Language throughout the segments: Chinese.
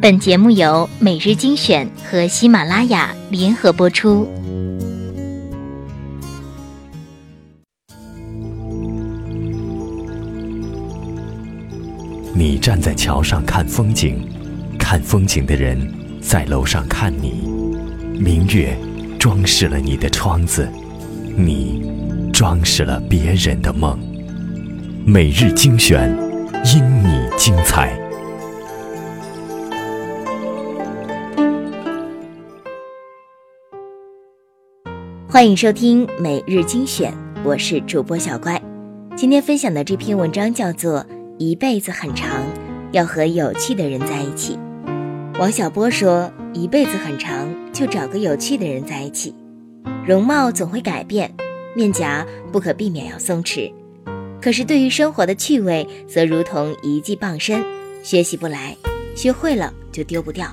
本节目由每日精选和喜马拉雅联合播出。你站在桥上看风景，看风景的人在楼上看你。明月装饰了你的窗子，你装饰了别人的梦。每日精选，因你精彩。欢迎收听每日精选，我是主播小乖。今天分享的这篇文章叫做《一辈子很长，要和有趣的人在一起》。王小波说：“一辈子很长，就找个有趣的人在一起。容貌总会改变，面颊不可避免要松弛，可是对于生活的趣味，则如同一技傍身，学习不来，学会了就丢不掉。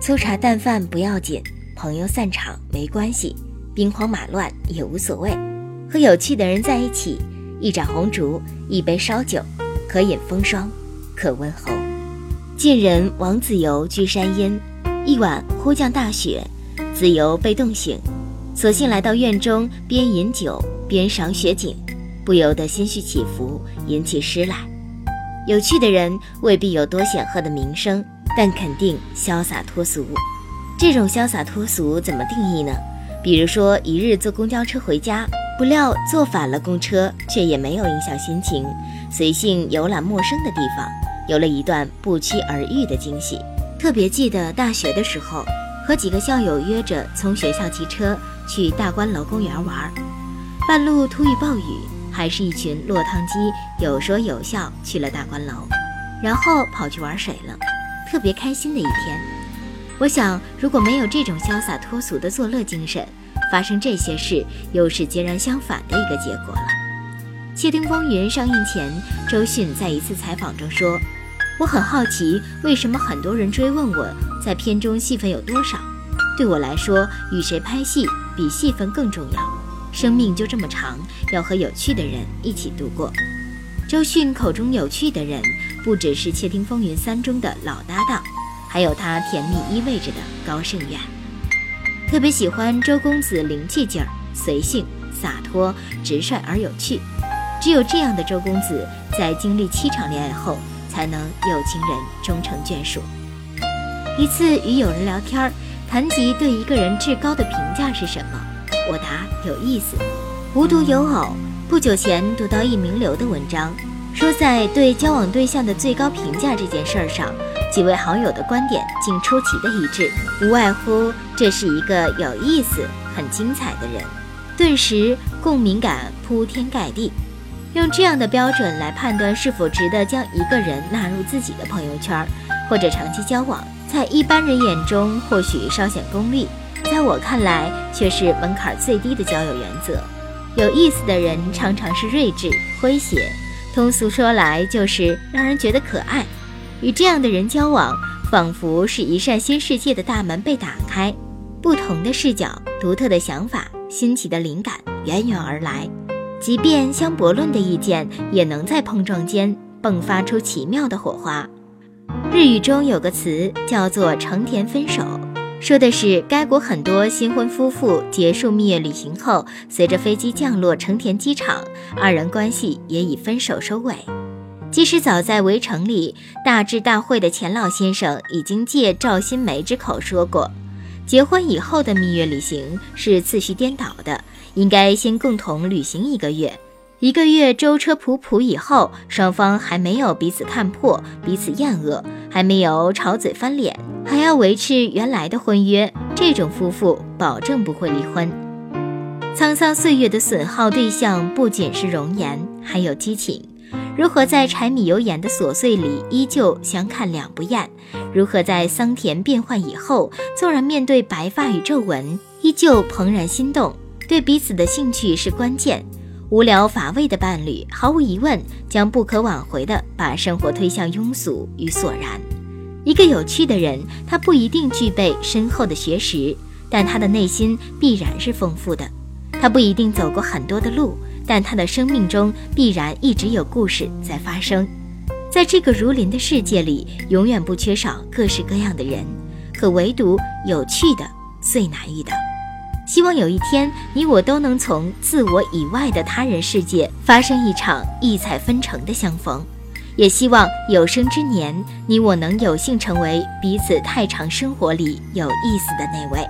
粗茶淡饭不要紧，朋友散场没关系。”兵荒马乱也无所谓，和有趣的人在一起，一盏红烛，一杯烧酒，可饮风霜，可温喉。晋人王子猷居山阴，一晚忽降大雪，子猷被冻醒，索性来到院中，边饮酒边赏雪景，不由得心绪起伏，吟起诗来。有趣的人未必有多显赫的名声，但肯定潇洒脱俗。这种潇洒脱俗怎么定义呢？比如说，一日坐公交车回家，不料坐反了公车，却也没有影响心情，随性游览陌生的地方，有了一段不期而遇的惊喜。特别记得大学的时候，和几个校友约着从学校骑车去大观楼公园玩，半路突遇暴雨，还是一群落汤鸡有说有笑去了大观楼，然后跑去玩水了，特别开心的一天。我想，如果没有这种潇洒脱俗的作乐精神，发生这些事又是截然相反的一个结果了。《窃听风云》上映前，周迅在一次采访中说：“我很好奇，为什么很多人追问我在片中戏份有多少？对我来说，与谁拍戏比戏份更重要。生命就这么长，要和有趣的人一起度过。”周迅口中有趣的人，不只是《窃听风云三》中的老搭档。还有他甜蜜依偎着的高胜远，特别喜欢周公子灵气劲儿，随性洒脱、直率而有趣。只有这样的周公子，在经历七场恋爱后，才能有情人终成眷属。一次与友人聊天，谈及对一个人至高的评价是什么，我答有意思。无独有偶，不久前读到一名流的文章，说在对交往对象的最高评价这件事儿上。几位好友的观点竟出奇的一致，无外乎这是一个有意思、很精彩的人，顿时共鸣感铺天盖地。用这样的标准来判断是否值得将一个人纳入自己的朋友圈或者长期交往，在一般人眼中或许稍显功利，在我看来却是门槛最低的交友原则。有意思的人常常是睿智、诙谐，通俗说来就是让人觉得可爱。与这样的人交往，仿佛是一扇新世界的大门被打开，不同的视角、独特的想法、新奇的灵感源源而来。即便相驳论的意见，也能在碰撞间迸发出奇妙的火花。日语中有个词叫做“成田分手”，说的是该国很多新婚夫妇结束蜜月旅行后，随着飞机降落成田机场，二人关系也以分手收尾。即使早在《围城》里大智大慧的钱老先生已经借赵新梅之口说过，结婚以后的蜜月旅行是次序颠倒的，应该先共同旅行一个月，一个月舟车仆仆以后，双方还没有彼此看破、彼此厌恶，还没有吵嘴翻脸，还要维持原来的婚约，这种夫妇保证不会离婚。沧桑岁月的损耗对象不仅是容颜，还有激情。如何在柴米油盐的琐碎里依旧相看两不厌？如何在桑田变幻以后，纵然面对白发与皱纹，依旧怦然心动？对彼此的兴趣是关键。无聊乏味的伴侣，毫无疑问将不可挽回地把生活推向庸俗与索然。一个有趣的人，他不一定具备深厚的学识，但他的内心必然是丰富的。他不一定走过很多的路。但他的生命中必然一直有故事在发生，在这个如林的世界里，永远不缺少各式各样的人，可唯独有趣的最难遇到。希望有一天，你我都能从自我以外的他人世界发生一场异彩纷呈的相逢，也希望有生之年，你我能有幸成为彼此太长生活里有意思的那位。